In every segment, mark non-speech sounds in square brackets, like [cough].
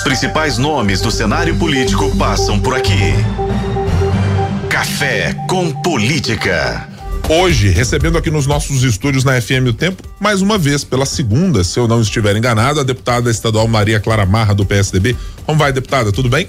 Os principais nomes do cenário político passam por aqui. Café com Política. Hoje, recebendo aqui nos nossos estúdios na FM O Tempo, mais uma vez, pela segunda, se eu não estiver enganado, a deputada estadual Maria Clara Marra, do PSDB. Como vai, deputada? Tudo bem?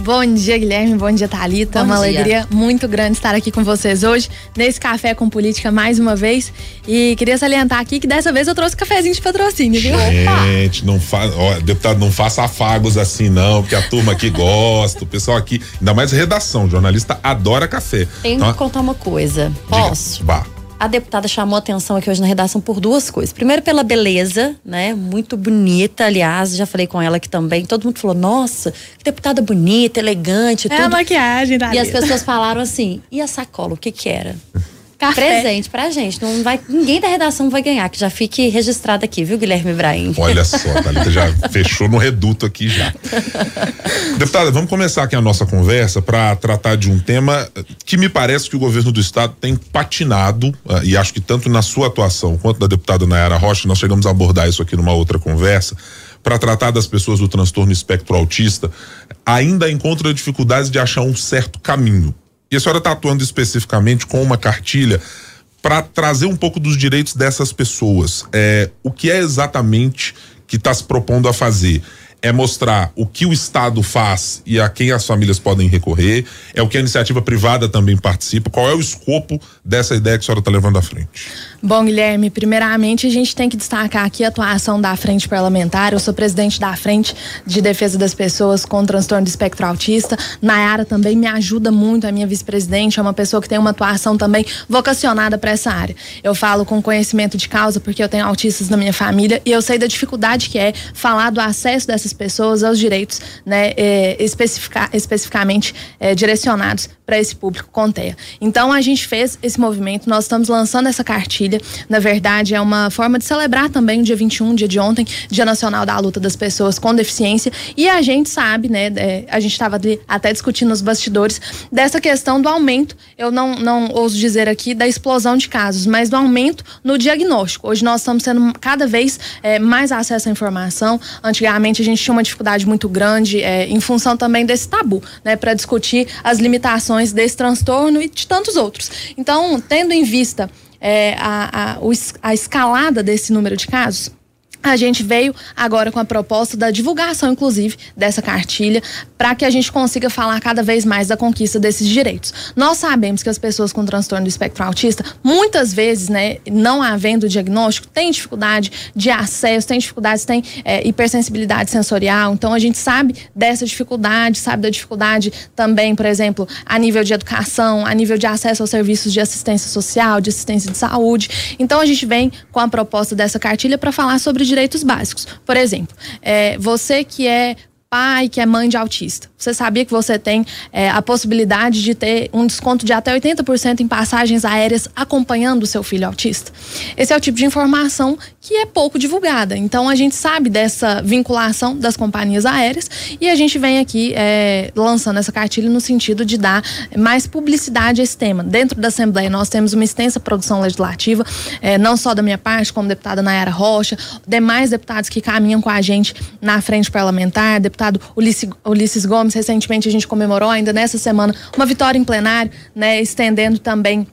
Bom dia, Guilherme. Bom dia, Thalita. Bom Uma dia. alegria muito grande estar aqui com vocês hoje, nesse Café com Política mais uma vez. E queria salientar aqui que dessa vez eu trouxe cafezinho de patrocínio, viu? Gente, não fa... ó, deputado, não faça afagos assim, não, porque a turma aqui gosta, o pessoal aqui, ainda mais redação, jornalista adora café. Tenho Tá? que contar uma coisa. Diga. Posso? A deputada chamou atenção aqui hoje na redação por duas coisas. Primeiro, pela beleza, né? Muito bonita, aliás, já falei com ela aqui também. Todo mundo falou: nossa, que deputada bonita, elegante, É a tudo. maquiagem, E Thalita. as pessoas falaram assim: e a sacola, o que que era? [laughs] Café. Presente pra gente. Não vai, ninguém da redação vai ganhar, que já fique registrado aqui, viu, Guilherme Ibrahim? Olha só, a [laughs] Thalita já fechou no reduto aqui já. Deputada, vamos começar aqui a nossa conversa para tratar de um tema que me parece que o governo do estado tem patinado, ah, e acho que tanto na sua atuação quanto da deputada Nayara Rocha, nós chegamos a abordar isso aqui numa outra conversa, para tratar das pessoas do transtorno espectro autista, ainda encontra dificuldades de achar um certo caminho. E a senhora está atuando especificamente com uma cartilha para trazer um pouco dos direitos dessas pessoas. É, o que é exatamente que está se propondo a fazer? É mostrar o que o Estado faz e a quem as famílias podem recorrer, é o que a iniciativa privada também participa. Qual é o escopo dessa ideia que a senhora está levando à frente? Bom, Guilherme, primeiramente a gente tem que destacar aqui a atuação da Frente Parlamentar. Eu sou presidente da Frente de Defesa das Pessoas com Transtorno do Espectro Autista. Nayara também me ajuda muito, a minha vice-presidente é uma pessoa que tem uma atuação também vocacionada para essa área. Eu falo com conhecimento de causa porque eu tenho autistas na minha família e eu sei da dificuldade que é falar do acesso dessas pessoas aos direitos, né, é, especifica- especificamente é, direcionados para esse público com TEA. Então a gente fez esse movimento, nós estamos lançando essa cartilha. Na verdade, é uma forma de celebrar também o dia 21, dia de ontem, Dia Nacional da Luta das Pessoas com Deficiência. E a gente sabe, né? é, a gente estava até discutindo nos bastidores dessa questão do aumento. Eu não, não ouso dizer aqui da explosão de casos, mas do aumento no diagnóstico. Hoje nós estamos tendo cada vez é, mais acesso à informação. Antigamente a gente tinha uma dificuldade muito grande é, em função também desse tabu, né? Para discutir as limitações desse transtorno e de tantos outros. Então, tendo em vista é, a, a, a escalada desse número de casos, a gente veio agora com a proposta da divulgação, inclusive, dessa cartilha, para que a gente consiga falar cada vez mais da conquista desses direitos. Nós sabemos que as pessoas com transtorno do espectro autista, muitas vezes, né, não havendo diagnóstico, têm dificuldade de acesso, têm dificuldades, têm é, hipersensibilidade sensorial. Então, a gente sabe dessa dificuldade, sabe da dificuldade também, por exemplo, a nível de educação, a nível de acesso aos serviços de assistência social, de assistência de saúde. Então, a gente vem com a proposta dessa cartilha para falar sobre direitos básicos. Por exemplo, é, você que é pai que é mãe de autista. Você sabia que você tem é, a possibilidade de ter um desconto de até 80% em passagens aéreas acompanhando o seu filho autista? Esse é o tipo de informação que é pouco divulgada. Então a gente sabe dessa vinculação das companhias aéreas e a gente vem aqui é, lançando essa cartilha no sentido de dar mais publicidade a esse tema. Dentro da Assembleia nós temos uma extensa produção legislativa, é, não só da minha parte, como deputada Nayara Rocha, demais deputados que caminham com a gente na frente parlamentar, deputado Ulisses, Gomes, recentemente a gente comemorou ainda nessa semana uma vitória em plenário, né, estendendo também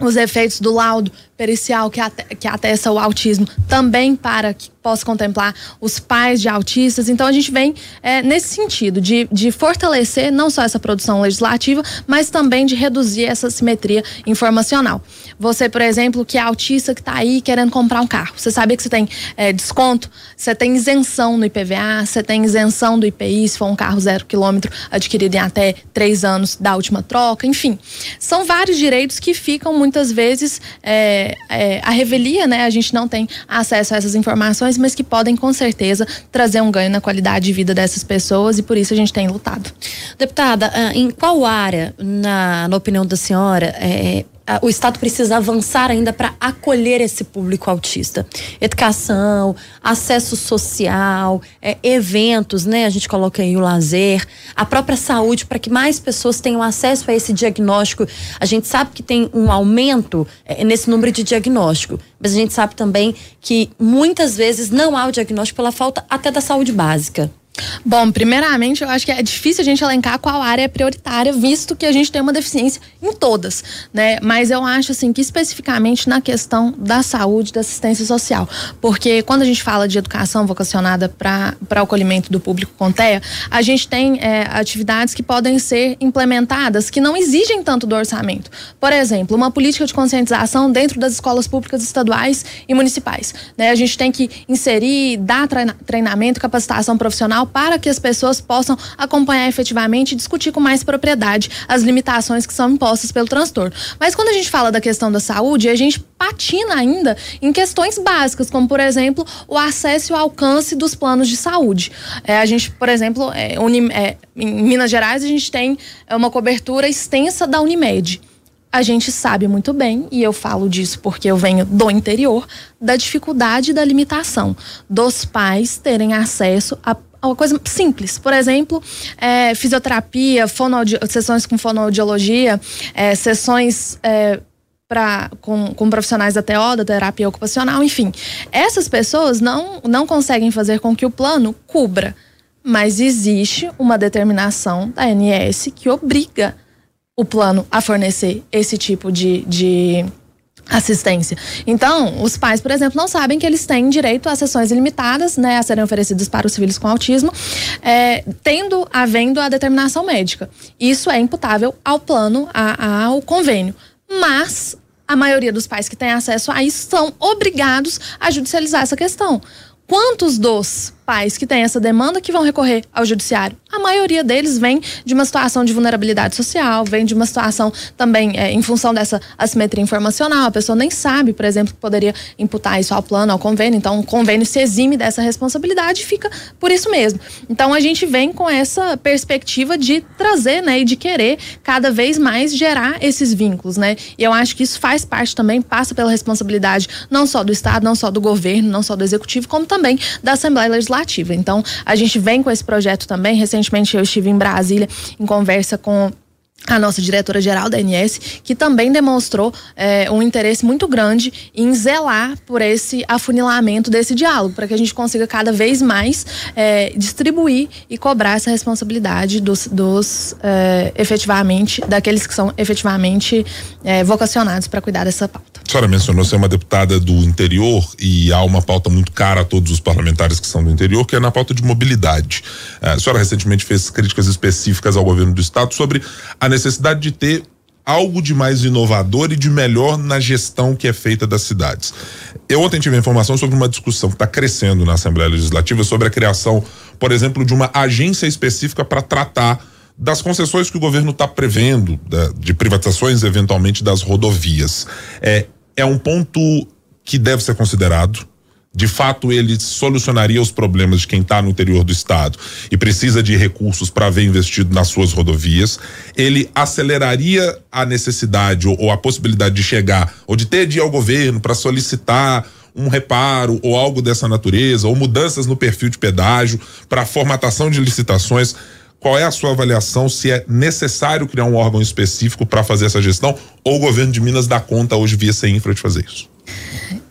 os efeitos do laudo pericial que, ate- que atesta o autismo também para que possa contemplar os pais de autistas. Então a gente vem é, nesse sentido de, de fortalecer não só essa produção legislativa, mas também de reduzir essa simetria informacional. Você, por exemplo, que é autista que está aí querendo comprar um carro, você sabia que você tem é, desconto, você tem isenção no IPVA, você tem isenção do IPI se for um carro zero quilômetro adquirido em até três anos da última troca, enfim. São vários direitos que ficam muitas vezes é, é, a revelia, né? A gente não tem acesso a essas informações, mas que podem com certeza trazer um ganho na qualidade de vida dessas pessoas e por isso a gente tem lutado. Deputada, ah, em qual área, na, na opinião da senhora, é, o Estado precisa avançar ainda para acolher esse público autista? Educação, acesso social, é, eventos, né? A gente coloca aí o lazer, a própria saúde, para que mais pessoas tenham acesso a esse diagnóstico. A gente sabe que tem um aumento é, nesse número de diagnóstico, mas a gente sabe também que muitas vezes não há o diagnóstico pela falta até da saúde básica. Bom, primeiramente, eu acho que é difícil a gente elencar qual área é prioritária, visto que a gente tem uma deficiência em todas, né? Mas eu acho assim que especificamente na questão da saúde, da assistência social, porque quando a gente fala de educação vocacionada para o acolhimento do público com TEA, a gente tem é, atividades que podem ser implementadas que não exigem tanto do orçamento. Por exemplo, uma política de conscientização dentro das escolas públicas estaduais e municipais, né? A gente tem que inserir, dar treinamento, capacitação profissional para que as pessoas possam acompanhar efetivamente e discutir com mais propriedade as limitações que são impostas pelo transtorno. Mas quando a gente fala da questão da saúde, a gente patina ainda em questões básicas, como por exemplo o acesso e o alcance dos planos de saúde. É, a gente, por exemplo, é, é, em Minas Gerais a gente tem é, uma cobertura extensa da Unimed a gente sabe muito bem, e eu falo disso porque eu venho do interior, da dificuldade da limitação dos pais terem acesso a uma coisa simples. Por exemplo, é, fisioterapia, sessões com fonoaudiologia, é, sessões. É, Pra, com, com profissionais da TO, da terapia ocupacional, enfim. Essas pessoas não, não conseguem fazer com que o plano cubra, mas existe uma determinação da ANS que obriga o plano a fornecer esse tipo de, de assistência. Então, os pais, por exemplo, não sabem que eles têm direito a sessões ilimitadas, né, a serem oferecidas para os filhos com autismo, é, tendo, havendo a determinação médica. Isso é imputável ao plano, a, ao convênio. Mas a maioria dos pais que têm acesso a isso são obrigados a judicializar essa questão. Quantos dos pais que têm essa demanda que vão recorrer ao judiciário? A maioria deles vem de uma situação de vulnerabilidade social, vem de uma situação também é, em função dessa assimetria informacional. A pessoa nem sabe, por exemplo, que poderia imputar isso ao plano, ao convênio. Então, o convênio se exime dessa responsabilidade e fica por isso mesmo. Então, a gente vem com essa perspectiva de trazer, né, e de querer cada vez mais gerar esses vínculos, né? E eu acho que isso faz parte também, passa pela responsabilidade não só do Estado, não só do governo, não só do Executivo, como também da Assembleia Legislativa. Então, a gente vem com esse projeto também. Recentemente, eu estive em Brasília em conversa com a nossa diretora-geral da ANS, que também demonstrou é, um interesse muito grande em zelar por esse afunilamento desse diálogo, para que a gente consiga cada vez mais é, distribuir e cobrar essa responsabilidade dos, dos é, efetivamente, daqueles que são efetivamente vocacionados para cuidar dessa pauta. A senhora mencionou ser uma deputada do interior e há uma pauta muito cara a todos os parlamentares que são do interior, que é na pauta de mobilidade. A senhora recentemente fez críticas específicas ao governo do estado sobre a necessidade de ter algo de mais inovador e de melhor na gestão que é feita das cidades. Eu ontem tive informação sobre uma discussão que está crescendo na Assembleia Legislativa sobre a criação, por exemplo, de uma agência específica para tratar das concessões que o governo está prevendo, de privatizações eventualmente das rodovias. É, é um ponto que deve ser considerado. De fato, ele solucionaria os problemas de quem está no interior do estado e precisa de recursos para ver investido nas suas rodovias. Ele aceleraria a necessidade ou, ou a possibilidade de chegar ou de ter de ir ao governo para solicitar um reparo ou algo dessa natureza, ou mudanças no perfil de pedágio para formatação de licitações. Qual é a sua avaliação se é necessário criar um órgão específico para fazer essa gestão ou o governo de Minas dá conta hoje via sem infra de fazer isso?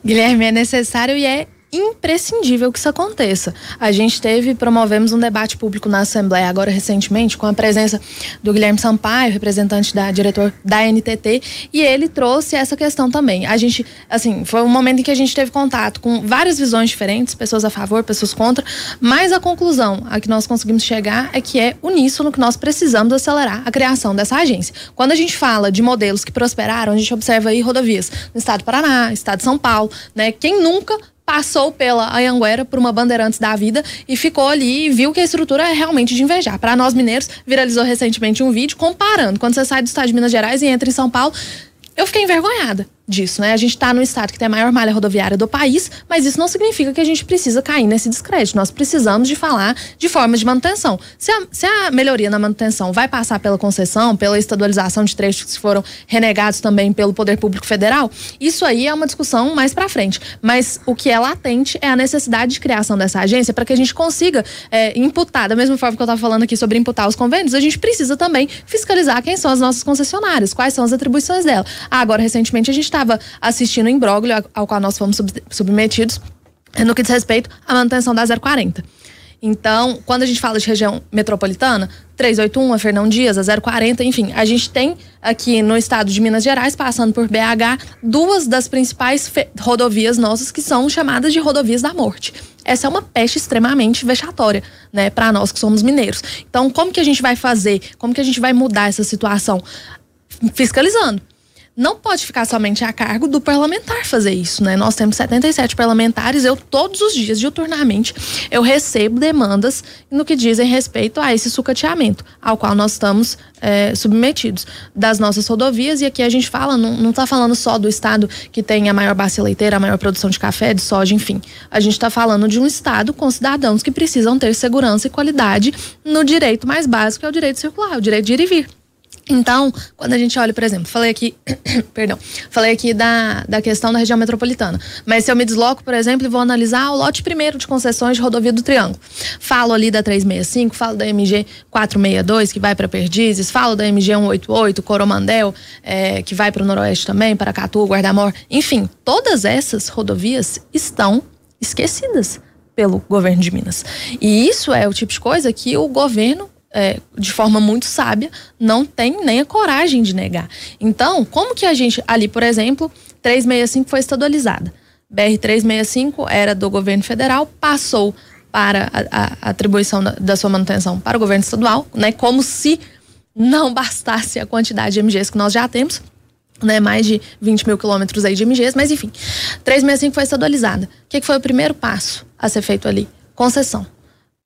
Guilherme, é necessário e é imprescindível que isso aconteça. A gente teve, promovemos um debate público na Assembleia agora recentemente com a presença do Guilherme Sampaio, representante da diretor da NTT, e ele trouxe essa questão também. A gente, assim, foi um momento em que a gente teve contato com várias visões diferentes, pessoas a favor, pessoas contra, mas a conclusão a que nós conseguimos chegar é que é uníssono que nós precisamos acelerar a criação dessa agência. Quando a gente fala de modelos que prosperaram, a gente observa aí rodovias no estado do Paraná, estado de São Paulo, né? Quem nunca passou pela Anhanguera por uma Bandeirantes da vida e ficou ali e viu que a estrutura é realmente de invejar. Para nós mineiros, viralizou recentemente um vídeo comparando quando você sai do estado de Minas Gerais e entra em São Paulo. Eu fiquei envergonhada disso, né? A gente está no estado que tem a maior malha rodoviária do país, mas isso não significa que a gente precisa cair nesse descrédito. Nós precisamos de falar de formas de manutenção. Se a, se a melhoria na manutenção vai passar pela concessão, pela estadualização de trechos que foram renegados também pelo Poder Público Federal, isso aí é uma discussão mais para frente. Mas o que é latente é a necessidade de criação dessa agência para que a gente consiga é, imputar, da mesma forma que eu estava falando aqui sobre imputar os convênios, a gente precisa também fiscalizar quem são as nossas concessionárias, quais são as atribuições dela. Ah, agora, recentemente, a gente estava assistindo o imbróglio ao qual nós fomos submetidos no que diz respeito à manutenção da 040. Então, quando a gente fala de região metropolitana, 381, a Fernão Dias, a 040, enfim, a gente tem aqui no estado de Minas Gerais, passando por BH, duas das principais rodovias nossas que são chamadas de rodovias da morte. Essa é uma peste extremamente vexatória, né, para nós que somos mineiros. Então, como que a gente vai fazer? Como que a gente vai mudar essa situação? Fiscalizando não pode ficar somente a cargo do parlamentar fazer isso, né? Nós temos 77 parlamentares, eu todos os dias, diuturnamente, eu recebo demandas no que dizem respeito a esse sucateamento, ao qual nós estamos é, submetidos das nossas rodovias, e aqui a gente fala, não está falando só do estado que tem a maior bacia leiteira, a maior produção de café, de soja, enfim. A gente está falando de um estado com cidadãos que precisam ter segurança e qualidade no direito mais básico, que é o direito circular, o direito de ir e vir. Então, quando a gente olha, por exemplo, falei aqui, [coughs] perdão, falei aqui da, da questão da região metropolitana. Mas se eu me desloco, por exemplo, e vou analisar o lote primeiro de concessões de rodovia do Triângulo. Falo ali da 365, falo da MG 462, que vai para Perdizes, falo da MG 188, Coromandel, é, que vai para o Noroeste também, para Catu, Guardamor. Enfim, todas essas rodovias estão esquecidas pelo governo de Minas. E isso é o tipo de coisa que o governo é, de forma muito sábia, não tem nem a coragem de negar. Então, como que a gente, ali, por exemplo, 365 foi estadualizada. BR-365 era do governo federal, passou para a, a atribuição da, da, sua manutenção para o governo estadual, né? Como se não bastasse a quantidade de MGs que nós já temos, né? Mais de 20 mil quilômetros aí de MGs, mas enfim. 365 foi estadualizada. O que, que foi o primeiro passo a ser feito ali? Concessão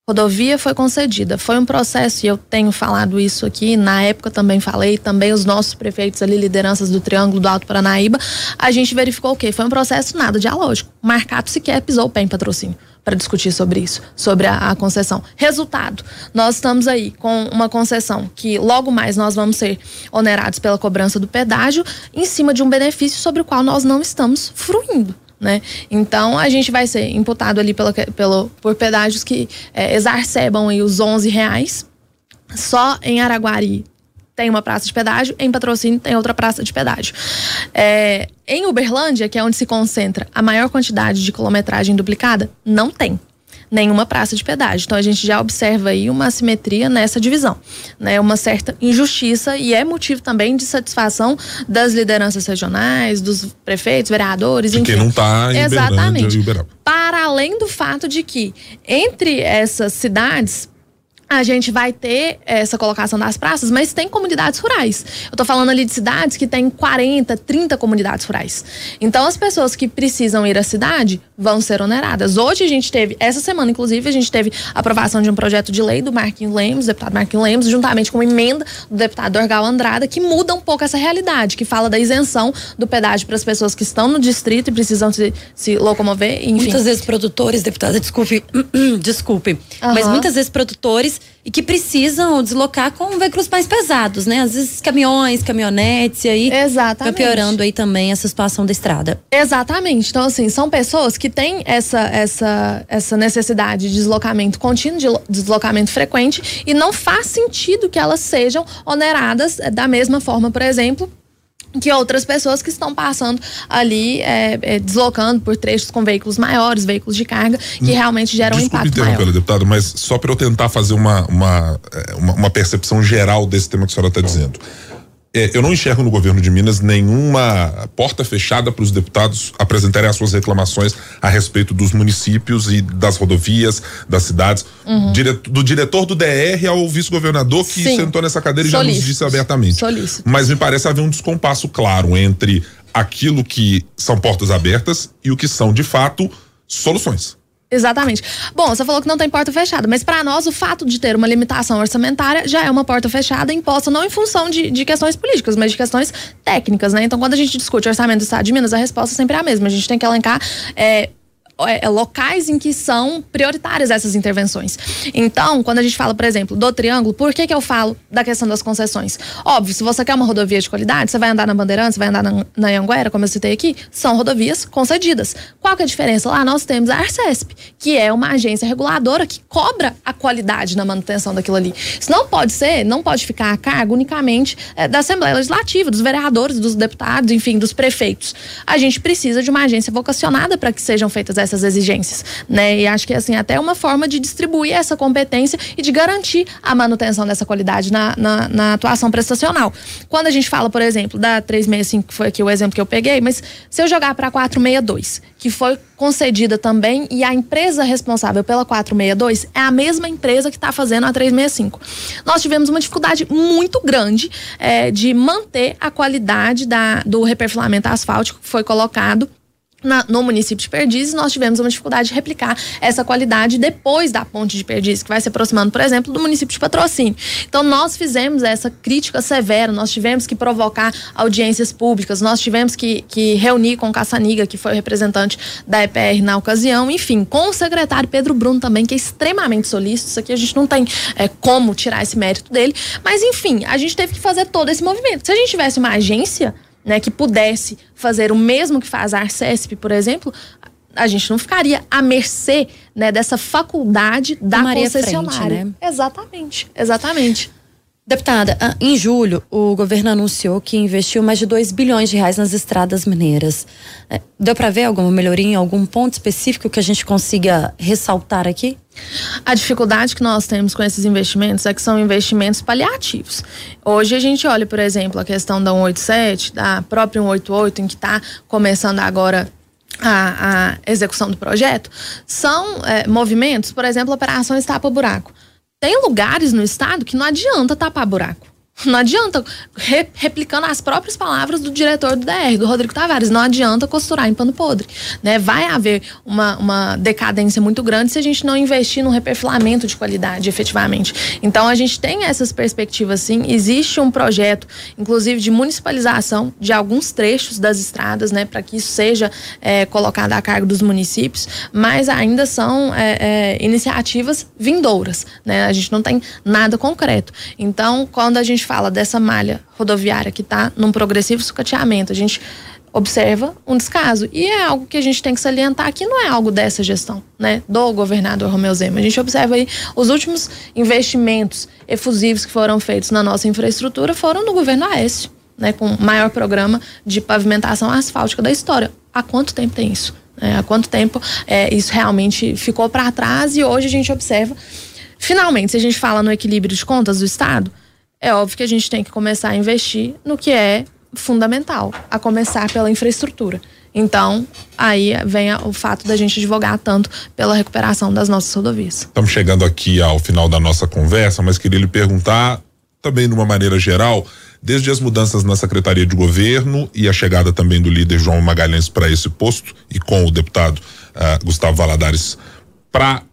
rodovia foi concedida. Foi um processo, e eu tenho falado isso aqui, na época também falei, também os nossos prefeitos ali, lideranças do Triângulo do Alto Paranaíba, a gente verificou o quê? Foi um processo nada dialógico. O Marcato sequer pisou o pé em patrocínio para discutir sobre isso, sobre a, a, concessão. Resultado, nós estamos aí com uma concessão que logo mais nós vamos ser onerados pela cobrança do pedágio em cima de um benefício sobre o qual nós não estamos fruindo né? Então a gente vai ser imputado ali pelo, por pedágios que é, exacerbam aí os 11 reais. Só em Araguari tem uma praça de pedágio, em Patrocínio tem outra praça de pedágio. É, em Uberlândia, que é onde se concentra a maior quantidade de quilometragem duplicada, não tem nenhuma praça de pedágio. Então a gente já observa aí uma assimetria nessa divisão, né? Uma certa injustiça e é motivo também de satisfação das lideranças regionais, dos prefeitos, vereadores, de enfim. Quem não está em Exatamente. Para além do fato de que entre essas cidades a gente vai ter essa colocação das praças, mas tem comunidades rurais. Eu tô falando ali de cidades que tem 40, 30 comunidades rurais. Então as pessoas que precisam ir à cidade vão ser oneradas. Hoje a gente teve, essa semana inclusive, a gente teve a aprovação de um projeto de lei do Marquinhos Lemos, deputado Marquinhos Lemos, juntamente com uma emenda do deputado Orgal Andrada, que muda um pouco essa realidade, que fala da isenção do pedágio para as pessoas que estão no distrito e precisam se, se locomover, enfim. Muitas vezes produtores, deputada, desculpe, [clears throat] desculpe, uhum. mas muitas vezes produtores e que precisam deslocar com veículos mais pesados, né? Às vezes caminhões, caminhonetes, e aí Exatamente. Tá piorando aí também essa situação da estrada. Exatamente. Então, assim, são pessoas que têm essa, essa, essa necessidade de deslocamento contínuo, de deslocamento frequente, e não faz sentido que elas sejam oneradas eh, da mesma forma, por exemplo, que outras pessoas que estão passando ali, é, é, deslocando por trechos com veículos maiores, veículos de carga, que hum, realmente geram um impacto maior. deputado, mas só para eu tentar fazer uma, uma, é, uma, uma, percepção geral desse tema que a senhora está dizendo é, eu não enxergo no governo de Minas nenhuma porta fechada para os deputados apresentarem as suas reclamações a respeito dos municípios e das rodovias, das cidades. Uhum. do diretor do DR ao vice-governador que Sim. sentou nessa cadeira e já nos disse abertamente. Solícito. Mas me parece haver um descompasso claro entre aquilo que são portas abertas e o que são, de fato, soluções. Exatamente. Bom, você falou que não tem porta fechada, mas para nós o fato de ter uma limitação orçamentária já é uma porta fechada imposta não em função de, de questões políticas, mas de questões técnicas, né? Então, quando a gente discute orçamento do Estado de Minas, a resposta sempre é a mesma. A gente tem que elencar é, é, é, locais em que são prioritárias essas intervenções. Então, quando a gente fala, por exemplo, do triângulo, por que, que eu falo da questão das concessões? Óbvio, se você quer uma rodovia de qualidade, você vai andar na Bandeirantes, vai andar na, na Anguera, como eu citei aqui, são rodovias concedidas. Qual que é a diferença? Lá nós temos a Arcesp, que é uma agência reguladora que cobra a qualidade na manutenção daquilo ali. Isso não pode ser, não pode ficar a cargo unicamente é, da Assembleia Legislativa, dos vereadores, dos deputados, enfim, dos prefeitos. A gente precisa de uma agência vocacionada para que sejam feitas essas essas exigências, né? E acho que assim até uma forma de distribuir essa competência e de garantir a manutenção dessa qualidade na, na, na atuação prestacional. Quando a gente fala, por exemplo, da 365, que foi aqui o exemplo que eu peguei, mas se eu jogar para 462, que foi concedida também e a empresa responsável pela 462 é a mesma empresa que está fazendo a 365. Nós tivemos uma dificuldade muito grande é, de manter a qualidade da, do reperfilamento asfáltico que foi colocado na, no município de Perdizes, nós tivemos uma dificuldade de replicar essa qualidade depois da ponte de Perdizes, que vai se aproximando, por exemplo, do município de Patrocínio. Então, nós fizemos essa crítica severa, nós tivemos que provocar audiências públicas, nós tivemos que, que reunir com o Caçaniga, que foi o representante da EPR na ocasião, enfim, com o secretário Pedro Bruno também, que é extremamente solícito. Isso aqui a gente não tem é, como tirar esse mérito dele, mas enfim, a gente teve que fazer todo esse movimento. Se a gente tivesse uma agência né, que pudesse fazer o mesmo que faz a Arcesp, por exemplo, a gente não ficaria à mercê né, dessa faculdade da Maria concessionária. Frente, né? Exatamente, exatamente. Deputada, ah, em julho, o governo anunciou que investiu mais de 2 bilhões de reais nas estradas mineiras. É, deu para ver alguma melhoria em algum ponto específico que a gente consiga ressaltar aqui? A dificuldade que nós temos com esses investimentos é que são investimentos paliativos. Hoje a gente olha, por exemplo, a questão da 187, da própria 188, em que está começando agora a, a, execução do projeto, são é, movimentos, por exemplo, operações tapa-buraco. Tem lugares no estado que não adianta tapar buraco. Não adianta, re, replicando as próprias palavras do diretor do DR, do Rodrigo Tavares, não adianta costurar em pano podre. Né? Vai haver uma, uma decadência muito grande se a gente não investir no reperfilamento de qualidade, efetivamente. Então, a gente tem essas perspectivas, sim. Existe um projeto, inclusive, de municipalização de alguns trechos das estradas, né, para que isso seja é, colocado a cargo dos municípios, mas ainda são é, é, iniciativas vindouras. Né? A gente não tem nada concreto. Então, quando a gente fala dessa malha rodoviária que está num progressivo sucateamento, a gente observa um descaso. E é algo que a gente tem que salientar que não é algo dessa gestão, né, do governador Romeu Zema. A gente observa aí os últimos investimentos efusivos que foram feitos na nossa infraestrutura foram no governo Aécio, né, com o maior programa de pavimentação asfáltica da história. Há quanto tempo tem isso? É, há quanto tempo é, isso realmente ficou para trás e hoje a gente observa. Finalmente, se a gente fala no equilíbrio de contas do Estado, é óbvio que a gente tem que começar a investir no que é fundamental, a começar pela infraestrutura. Então, aí vem o fato da gente advogar tanto pela recuperação das nossas rodovias. Estamos chegando aqui ao final da nossa conversa, mas queria lhe perguntar, também de uma maneira geral, desde as mudanças na Secretaria de Governo e a chegada também do líder João Magalhães para esse posto e com o deputado uh, Gustavo Valadares para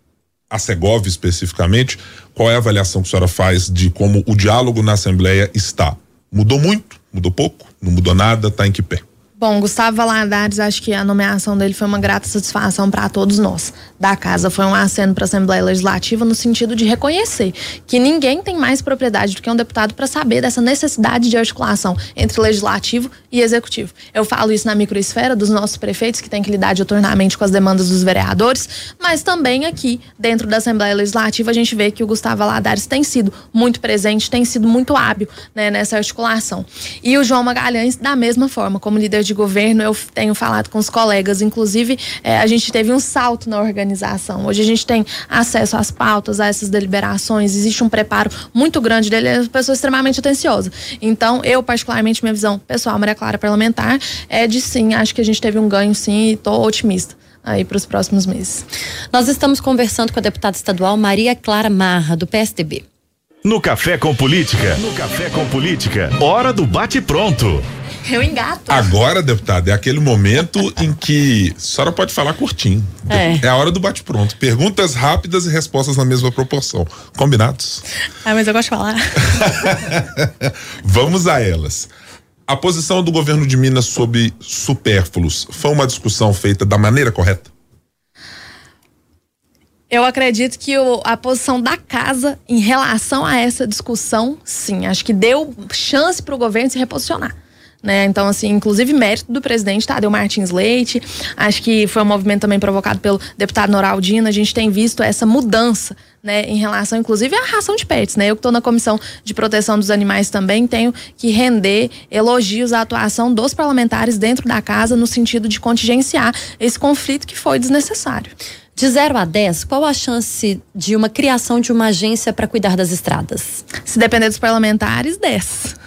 a Segov especificamente, qual é a avaliação que a senhora faz de como o diálogo na Assembleia está? Mudou muito? Mudou pouco? Não mudou nada? Está em que pé? Bom, Gustavo Valadares, acho que a nomeação dele foi uma grata satisfação para todos nós da casa. Foi um aceno para a Assembleia Legislativa no sentido de reconhecer que ninguém tem mais propriedade do que um deputado para saber dessa necessidade de articulação entre legislativo e executivo. Eu falo isso na microesfera dos nossos prefeitos que têm que lidar dioturnamente com as demandas dos vereadores, mas também aqui dentro da Assembleia Legislativa a gente vê que o Gustavo Valadares tem sido muito presente, tem sido muito hábil né, nessa articulação. E o João Magalhães da mesma forma, como líder de governo, eu tenho falado com os colegas, inclusive é, a gente teve um salto na organização. Hoje a gente tem acesso às pautas, a essas deliberações, existe um preparo muito grande dele, é uma pessoa extremamente atenciosa. Então, eu, particularmente, minha visão pessoal, Maria Clara Parlamentar, é de sim, acho que a gente teve um ganho sim e estou otimista aí para os próximos meses. Nós estamos conversando com a deputada estadual Maria Clara Marra, do PSDB. No Café com Política. No Café com Política. Hora do bate-pronto. Eu engato. Agora, deputada, é aquele momento [laughs] em que a senhora pode falar curtinho. É, é a hora do bate-pronto. Perguntas rápidas e respostas na mesma proporção. Combinados? Ah, mas eu gosto de falar. [laughs] Vamos a elas. A posição do governo de Minas sobre supérfluos foi uma discussão feita da maneira correta? Eu acredito que o, a posição da casa em relação a essa discussão, sim, acho que deu chance para o governo se reposicionar né? Então, assim, inclusive mérito do presidente Tadeu Martins Leite, acho que foi um movimento também provocado pelo deputado Noraldino, a gente tem visto essa mudança né, em relação, inclusive, à ração de pets, né? Eu que estou na comissão de proteção dos animais também tenho que render elogios à atuação dos parlamentares dentro da casa no sentido de contingenciar esse conflito que foi desnecessário. De 0 a 10, qual a chance de uma criação de uma agência para cuidar das estradas? Se depender dos parlamentares, 10.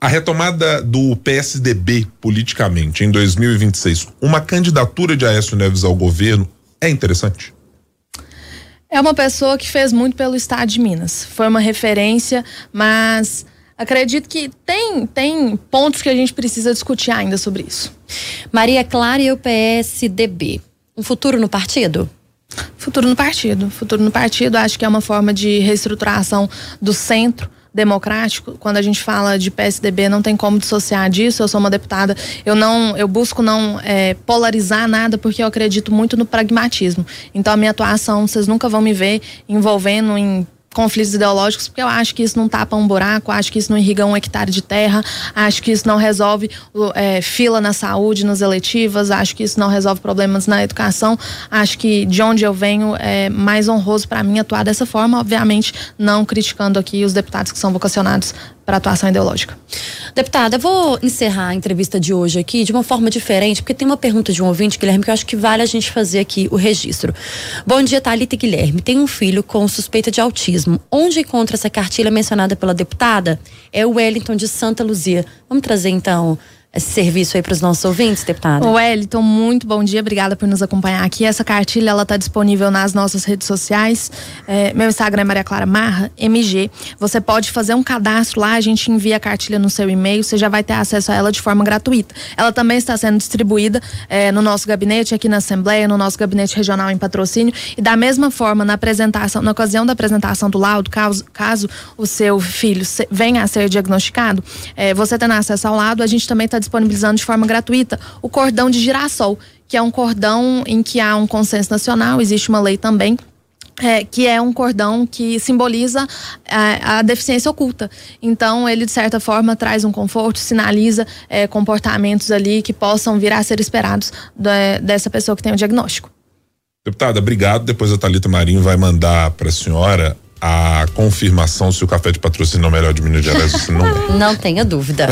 A retomada do PSDB politicamente em 2026, uma candidatura de Aécio Neves ao governo é interessante? É uma pessoa que fez muito pelo estado de Minas. Foi uma referência, mas acredito que tem, tem pontos que a gente precisa discutir ainda sobre isso. Maria Clara e o PSDB. Um futuro no partido? Futuro no partido. Futuro no partido, acho que é uma forma de reestruturação do centro democrático, quando a gente fala de PSDB, não tem como dissociar disso. Eu sou uma deputada, eu não, eu busco não é, polarizar nada porque eu acredito muito no pragmatismo. Então a minha atuação, vocês nunca vão me ver envolvendo em conflitos ideológicos, porque eu acho que isso não tapa um buraco, acho que isso não irriga um hectare de terra, acho que isso não resolve é, fila na saúde, nas eletivas, acho que isso não resolve problemas na educação, acho que de onde eu venho é mais honroso para mim atuar dessa forma, obviamente não criticando aqui os deputados que são vocacionados para atuação ideológica. Deputada, eu vou encerrar a entrevista de hoje aqui de uma forma diferente, porque tem uma pergunta de um ouvinte, Guilherme, que eu acho que vale a gente fazer aqui o registro. Bom dia, Thalita e Guilherme. Tem um filho com suspeita de autismo. Onde encontra essa cartilha mencionada pela deputada? É o Wellington de Santa Luzia. Vamos trazer então esse serviço aí para os nossos ouvintes, deputada? Wellington, muito bom dia, obrigada por nos acompanhar aqui. Essa cartilha ela está disponível nas nossas redes sociais. É, meu Instagram é Maria Clara Marra, MG. Você pode fazer um cadastro lá, a gente envia a cartilha no seu e-mail, você já vai ter acesso a ela de forma gratuita. Ela também está sendo distribuída é, no nosso gabinete aqui na Assembleia, no nosso gabinete regional em patrocínio. E da mesma forma, na apresentação, na ocasião da apresentação do laudo, caso, caso o seu filho venha a ser diagnosticado, é, você tendo acesso ao laudo, a gente também está disponibilizando de forma gratuita o cordão de girassol, que é um cordão em que há um consenso nacional, existe uma lei também é, que é um cordão que simboliza é, a deficiência oculta. Então, ele, de certa forma, traz um conforto, sinaliza é, comportamentos ali que possam vir a ser esperados de, dessa pessoa que tem o diagnóstico. Deputada, obrigado. Depois a Talita Marinho vai mandar para a senhora a confirmação se o café de patrocínio é o melhor de Minas Gerais ou se não [laughs] é. Não tenha dúvida.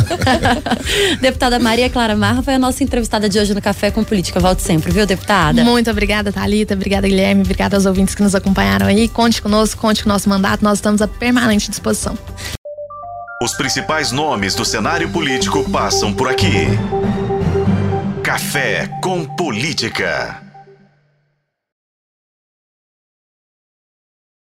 [laughs] deputada Maria Clara Marra foi a nossa entrevistada de hoje no Café com Política. Volte sempre, viu, deputada? Muito obrigada, Thalita. Obrigada, Guilherme. Obrigada aos ouvintes que nos acompanharam aí. Conte conosco, conte com o nosso mandato. Nós estamos à permanente disposição. Os principais nomes do cenário político passam por aqui. Café com Política.